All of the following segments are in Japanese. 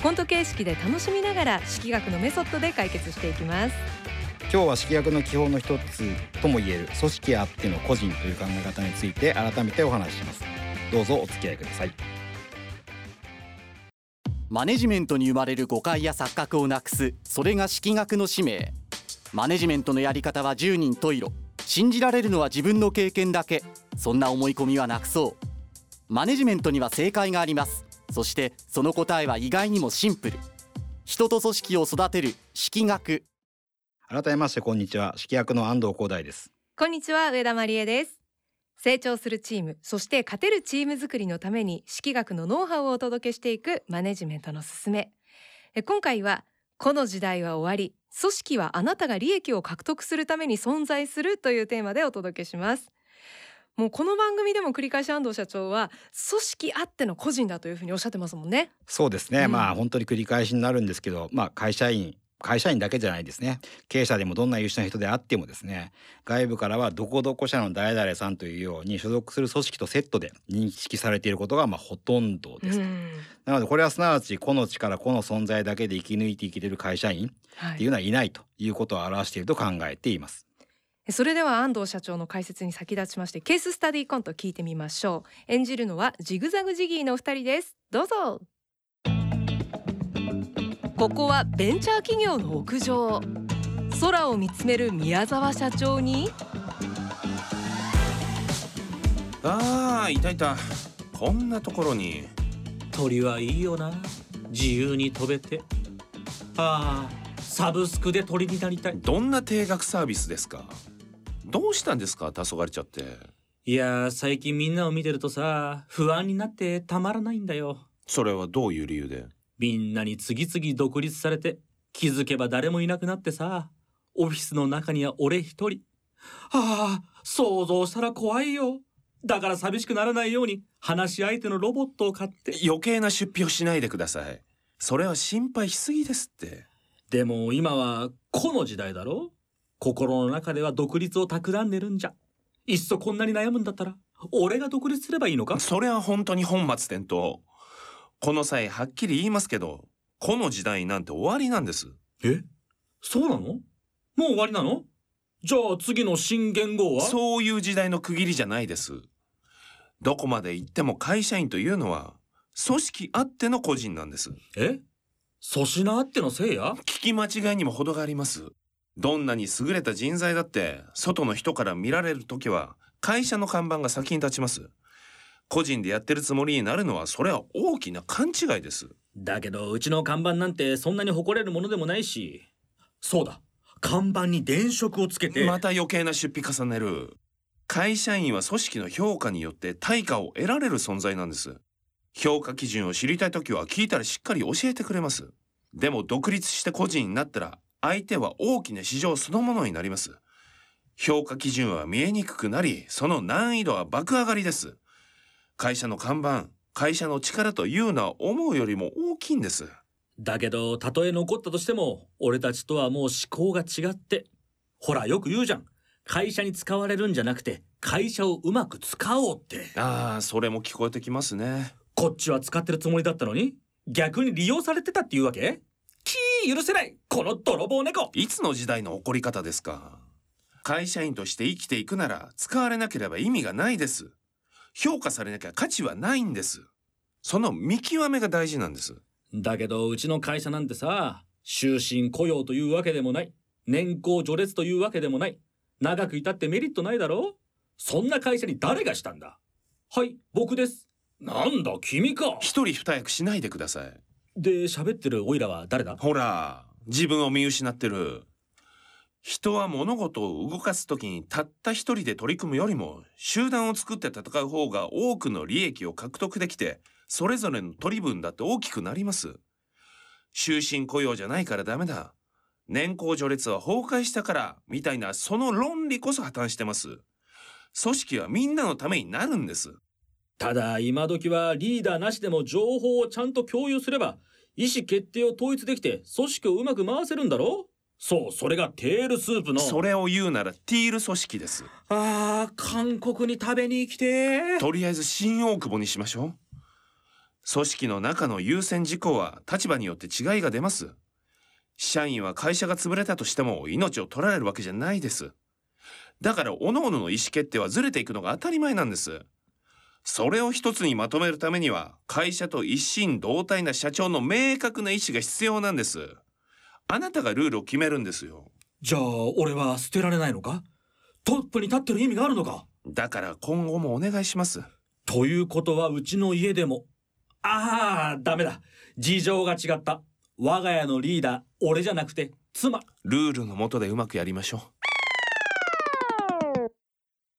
コント形式で楽しみながら式学のメソッドで解決していきます。今日は式学の基本の一つともいえる組織あっての個人という考え方について改めてお話しします。どうぞお付き合いください。マネジメントに生まれる誤解や錯覚をなくすそれが式学の使命。マネジメントのやり方は10人十色。信じられるのは自分の経験だけ。そんな思い込みはなくそう。マネジメントには正解がありますそしてその答えは意外にもシンプル。人と組織を育てる式学。改めましてこんにちは。式学の安藤光大です。こんにちは上田真理恵です。成長するチームそして勝てるチーム作りのために式学のノウハウをお届けしていくマネジメントのすすめ。え今回はこの時代は終わり組織はあなたが利益を獲得するために存在するというテーマでお届けしますもうこの番組でも繰り返し安藤社長は組織あっての個人だというふうにおっしゃってますもんね。そうですね、うん。まあ本当に繰り返しになるんですけどまあ会社員会社員だけじゃないですね。経営者でもどんな優秀な人であってもですね外部からはどこどこ社の誰々さんというように所属する組織とセットで認識されていることがまあほとんどです、うん。なのでこれはすなわち個の力個の存在だけで生き抜いていけてる会社員はっていうのはいないということを表していると考えていますそれでは安藤社長の解説に先立ちましてケーススタディコント聞いてみましょう。演じるのはジグザグジギーのお二人です。どうぞ。ここはベンチャー企業の屋上。空を見つめる宮沢社長に。ああいたいた。こんなところに。鳥はいいよな。自由に飛べて。ああサブスクで鳥になりたい。どんな定額サービスですか？どうしたんですか？黄昏れちゃって。いやー最近みんなを見てるとさ不安になってたまらないんだよ。それはどういう理由で？みんなに次々独立されて気づけば誰もいなくなってさオフィスの中には俺一人。ああ想像したら怖いよ。だから寂しくならないように話し相手のロボットを買って。余計な出費をしないでください。それは心配しすぎですって。でも今は個の時代だろ？心の中では独立を企んでるんじゃ。いっそこんなに悩むんだったら俺が独立すればいいのか？それは本当に本末転倒。この際はっきり言いますけどこの時代なんて終わりなんです。え？そうなの？もう終わりなの？じゃあ次の新元号は？そういう時代の区切りじゃないです。どこまで行っても会社員というのは組織あっての個人なんです。え？粗品あってのせいや？聞き間違いにも程がありますどんなに優れた人材だって外の人から見られる時は会社の看板が先に立ちます。個人でやってるつもりになるのはそれは大きな勘違いです。だけどうちの看板なんてそんなに誇れるものでもないし。そうだ。看板に電飾をつけて。また余計な出費重ねる。会社員は組織の評価によって対価を得られる存在なんです。評価基準を知りたい時は聞いたらしっかり教えてくれます。でも独立して個人になったら相手は大きな市場そのものになります。評価基準は見えにくくなりその難易度は爆上がりです。会社の看板会社の力というのは思うよりも大きいんです。だけどたとえ残ったとしても俺たちとはもう思考が違ってほらよく言うじゃん。会社に使われるんじゃなくて会社をうまく使おうって。ああそれも聞こえてきますね。こっちは使ってるつもりだったのに逆に利用されてたっていうわけ？許せないこの泥棒猫。いつの時代の起こり方ですか。会社員として生きていくなら使われなければ意味がないです。評価されなきゃ価値はないんです。その見極めが大事なんです。だけどうちの会社なんてさ終身雇用というわけでもない。年功序列というわけでもない。長くいたってメリットないだろ。そんな会社に誰がしたんだ。はい僕です。なんだ君か。一人二役しないでくださいで喋ってるオイラは誰だ？ほら自分を見失ってる。人は物事を動かす時にたった一人で取り組むよりも集団を作って戦う方が多くの利益を獲得できてそれぞれの取り分だって大きくなります。終身雇用じゃないからダメだ。年功序列は崩壊したからみたいなその論理こそ破綻してます。組織はみんなのためになるんです。ただ今時はリーダーなしでも情報をちゃんと共有すれば意思決定を統一できて組織をうまく回せるんだろそうそれがテールスープの。それを言うならティール組織です。あー韓国に食べに来て。とりあえず新大久保にしましょう。組織の中の優先事項は立場によって違いが出ます。社員は会社が潰れたとしても命を取られるわけじゃないです。だから各々の意思決定はずれていくのが当たり前なんですそれを一つにまとめるためには会社と一心同体な社長の明確な意思が必要なんです。あなたがルールを決めるんですよ。じゃあ俺は捨てられないのか？トップに立ってる意味があるのか？だから今後もお願いします。ということはうちの家でも。ああダメだ。事情が違った。我が家のリーダー俺じゃなくて妻。ルールの下でうまくやりましょ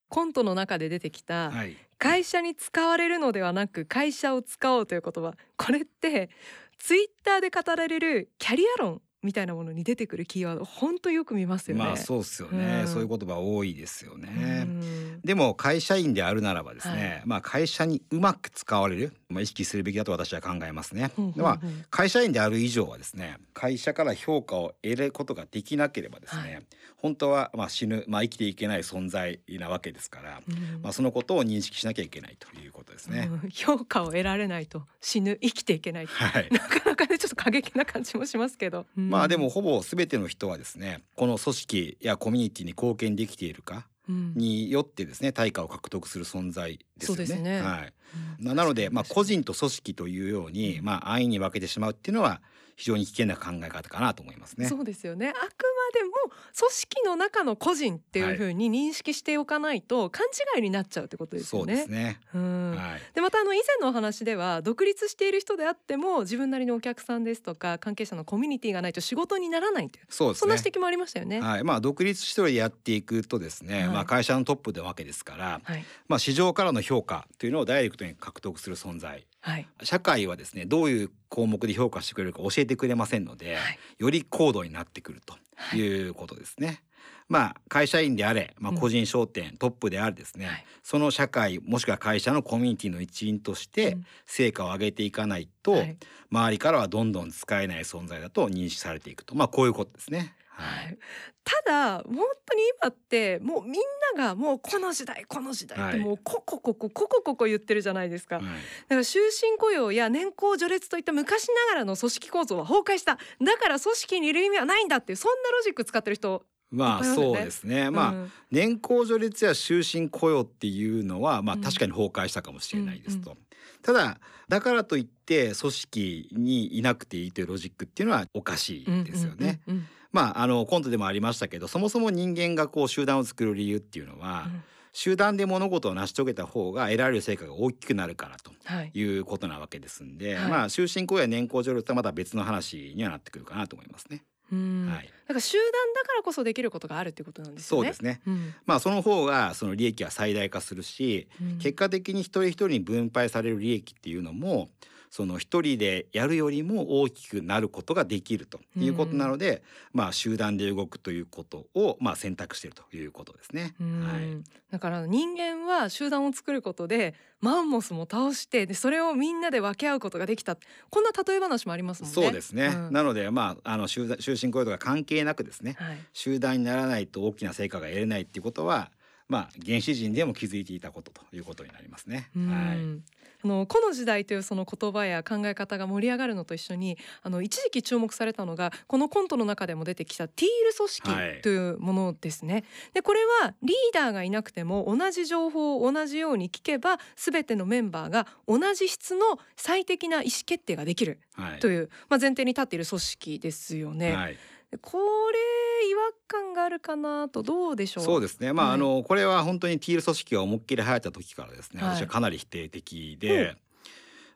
コントの中で出てきたはい。会社に使われるのではなく会社を使おうという言葉。これってツイッターで語られるキャリア論みたいなものに出てくるキーワード。本当よく見ますよね。まあそうですよね、うん。そういう言葉多いですよね。うん。でも会社員であるならばですね、はい。まあ会社にうまく使われる、まあ、意識するべきだと私は考えますね。でまあ会社員である以上はですね会社から評価を得ることができなければですね、はい。本当はまあ死ぬ、まあ、生きていけない存在なわけですから、うんまあ、そのことを認識しなきゃいけないということですね。うん評価を得られないと死ぬ生きていけないはい。なかなかねちょっと過激な感じもしますけど、うん。まあでもほぼ全ての人はですねこの組織やコミュニティに貢献できているかうんによってですね対価を獲得する存在ですよね。ね。はい、なので、まあ、個人と組織というように、まあ、安易に分けてしまうっていうのは非常に危険な考え方かなと思いますね。そうですよねあくまでも組織の中の個人っていうふうに認識しておかないと勘違いになっちゃうってことですそうよね。ですね。うんはい。でまたあの以前のお話では独立している人であっても自分なりのお客さんですとか関係者のコミュニティがないと仕事にならないというそうですね。そんな指摘もありましたよね。はい、まあ独立一人でやっていくとですね、はいまあ会社のトップでわけですから、はいまあ市場からの評価というのをダイレクトに獲得する存在。はい。社会はですね、どういう項目で評価してくれるか教えてくれませんので、はい。より高度になってくるということですね。まあ会社員であれ、まあうん。個人商店、トップであれですね、はい。その社会もしくは会社のコミュニティの一員としてうん。成果を上げていかないと、はい。周りからはどんどん使えない存在だと認識されていくと。まあこういうことですね。ははい。い、ただ本当に今ってもうみんながもうこの時代この時代ってはい。もうここここここここ言ってるじゃないですか、はい。だから終身雇用や年功序列といった昔ながらの組織構造は崩壊した。だから組織にいる意味はないんだっていうそんなロジック使ってる人まあそうですね。まあ、うん。年功序列や終身雇用っていうのはまあうん。確かに崩壊したかもしれないですと。うただだからといって組織にいなくていいというロジックっていうのはおかしいですよね。うんうんうんまああのコントでもありましたけどそもそも人間がこう集団を作る理由っていうのは、うん。集団で物事を成し遂げた方が得られる成果が大きくなるからとはい。いうことなわけですんで、はい。まあ終身雇用や年功序列はまた別の話にはなってくるかなと思いますね。うん。はい、だから集団だからこそできることがあるっていうことなんですよね。そうですね。うん。まあその方がその利益は最大化するし、うん。結果的に一人一人に分配される利益っていうのもその一人でやるよりも大きくなることができるということなので、まあ集団で動くということをまあ選択しているということですね。うんはい。だから人間は集団を作ることでマンモスも倒してでそれをみんなで分け合うことができたこんな例え話もありますもんね。そうですね。うんなのでまああの集団終身雇用とか関係なくですね、はい集団にならないと大きな成果が得れないっていうことは。まあ原始人でも気づいていたことということになりますね。うんはい。あのこの時代というその言葉や考え方が盛り上がるのと一緒にあの一時期注目されたのがこのコントの中でも出てきたティール組はい織というものですね。でこれはリーダーがいなくても同じ情報を同じように聞けば全てのメンバーが同じ質の最適な意思決定ができるはい。という、まあ、前提に立っている組織ですよね。はい。でこれ違和感があるかなとどうでしょう？そうですね。まあ、はい。あのこれは本当にティール組織が思いっきり流行った時からですね、はい。私はかなり否定的で。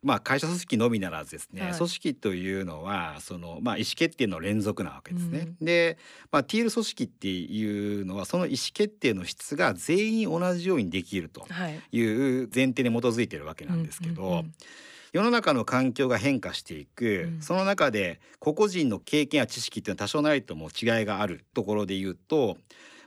まあ会社組織のみならずですね、はい。組織というのはそのまあ意思決定の連続なわけですね。で、まあティール組織っていうのはその意思決定の質が全員同じようにできるとはい。いう前提に基づいているわけなんですけど、うんうんうん世の中の環境が変化していく、うんその中で個々人の経験や知識っていうのは多少なりとも違いがあるところで言うと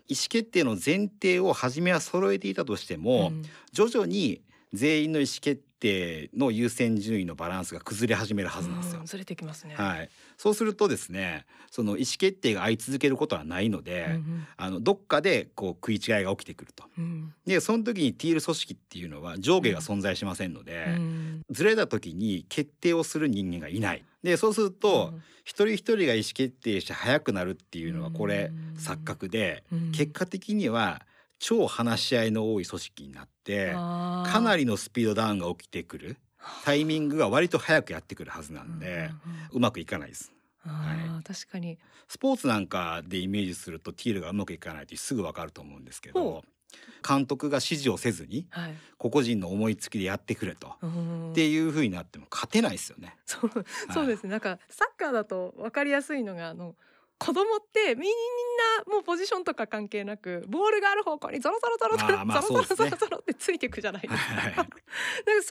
意思決定の前提を初めは揃えていたとしても、うん徐々に全員の意思決定の優先順位のバランスが崩れ始めるはずなんですようん。ずれてきますね。はい、そうするとですねその意思決定が相続けることはないので、うんあのどっかでこう食い違いが起きてくると。うん。でその時にティール組織っていうのは上下が存在しませんので、うん。ずれた時に決定をする人間がいない。でそうすると、うん。一人一人が意思決定して早くなるっていうのはこれうん。錯覚で、うん。結果的には超話し合いの多い組織になってかなりのスピードダウンが起きてくるタイミングが割と早くやってくるはずなんで、うまくいかないです。あー確かに。スポーツなんかでイメージするとティールがうまくいかないってすぐわかると思うんですけほど監督が指示をせずにはい。個々人の思いつきでやってくれと。うん。っていう風になっても勝てないですよね。そうそうですね。なんかサッカーだと分かりやすいのがあの子供ってみんなもうポジションとか関係なくボールがある方向にゾロゾロゾロゾロゾロゾロゾロゾロってついていくじゃないですか。はい なんかそういう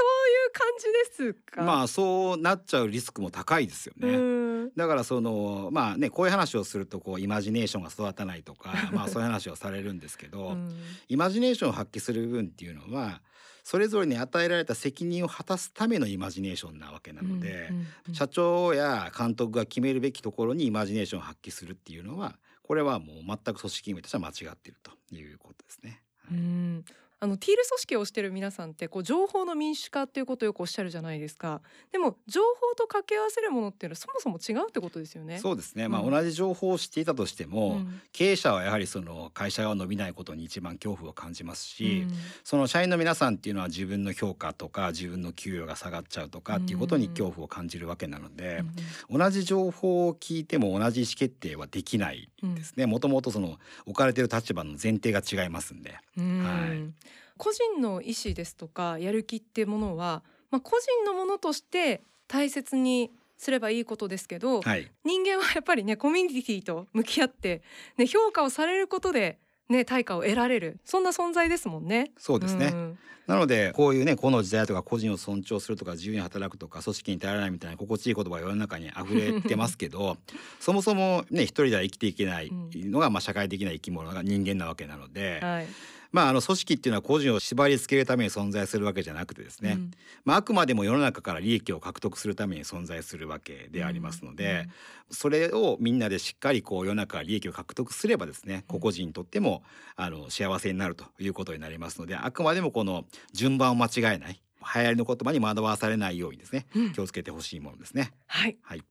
感じですか？まあそうなっちゃうリスクも高いですよね。うんだからそのまあねこういう話をするとこうイマジネーションが育たないとかまあそういう話をされるんですけど、うんイマジネーションを発揮する部分っていうのはそれぞれに与えられた責任を果たすためのイマジネーションなわけなので、うんうん社長や監督が決めるべきところにイマジネーションを発揮するっていうのはこれはもう全く組織運営としては間違っているということですね。うんあのティール組織をしてる皆さんってこう情報の民主化っていうことをよくおっしゃるじゃないですか。でも情報と掛け合わせるものっていうのはそもそも違うってことですよね。そうですね、まあ、うん同じ情報を知っていたとしても、うん。経営者はやはりその会社が伸びないことに一番恐怖を感じますし、うん。その社員の皆さんっていうのは自分の評価とか自分の給与が下がっちゃうとかっていうことに恐怖を感じるわけなので、同じ情報を聞いても同じ意思決定はできないうんですね。もともとその置かれてる立場の前提が違いますんで。うん。はい個人の意思ですとかやる気っていうものは、まあ、個人のものとして大切にすればいいことですけど、はい、人間はやっぱりねコミュニティと向き合って、ね、評価をされることで、ね、対価を得られる。そんな存在ですもんね。そうですね、ん。なのでこういうねこの時代とか個人を尊重するとか自由に働くとか組織に頼らないみたいな心地いい言葉が世の中に溢れてますけど そもそもね一人では生きていけないのが、まあ、社会的な生き物が人間なわけなので、はいまあ、あの組織っていうのは個人を縛り付けるために存在するわけじゃなくてですね、うん。まあ、あくまでも世の中から利益を獲得するために存在するわけでありますので、それをみんなでしっかりこう世の中から利益を獲得すればですね個々人にとってもあの幸せになるということになりますのであくまでもこの順番を間違えない流行りの言葉に惑わされないようにですねうん。気をつけてほしいものですね。はい、はい。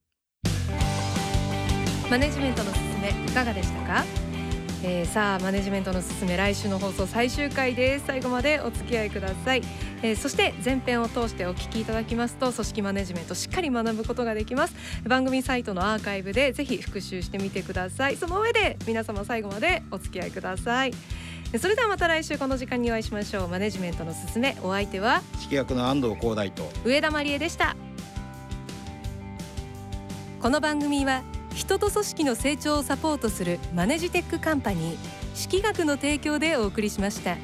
マネジメントのすすめいかがでしたか、えーさあマネジメントのすすめ来週の放送最終回です。最後までお付き合いください、えーそして前編を通してお聞きいただきますと組織マネジメントしっかり学ぶことができます。番組サイトのアーカイブでぜひ復習してみてください。その上で皆様最後までお付き合いください。それではまた来週この時間にお会いしましょう。マネジメントのすすめお相手は？式学の安藤光大と。上田真理恵でした。この番組は人と組織の成長をサポートするマネジテックカンパニー識学の提供でお送りしました。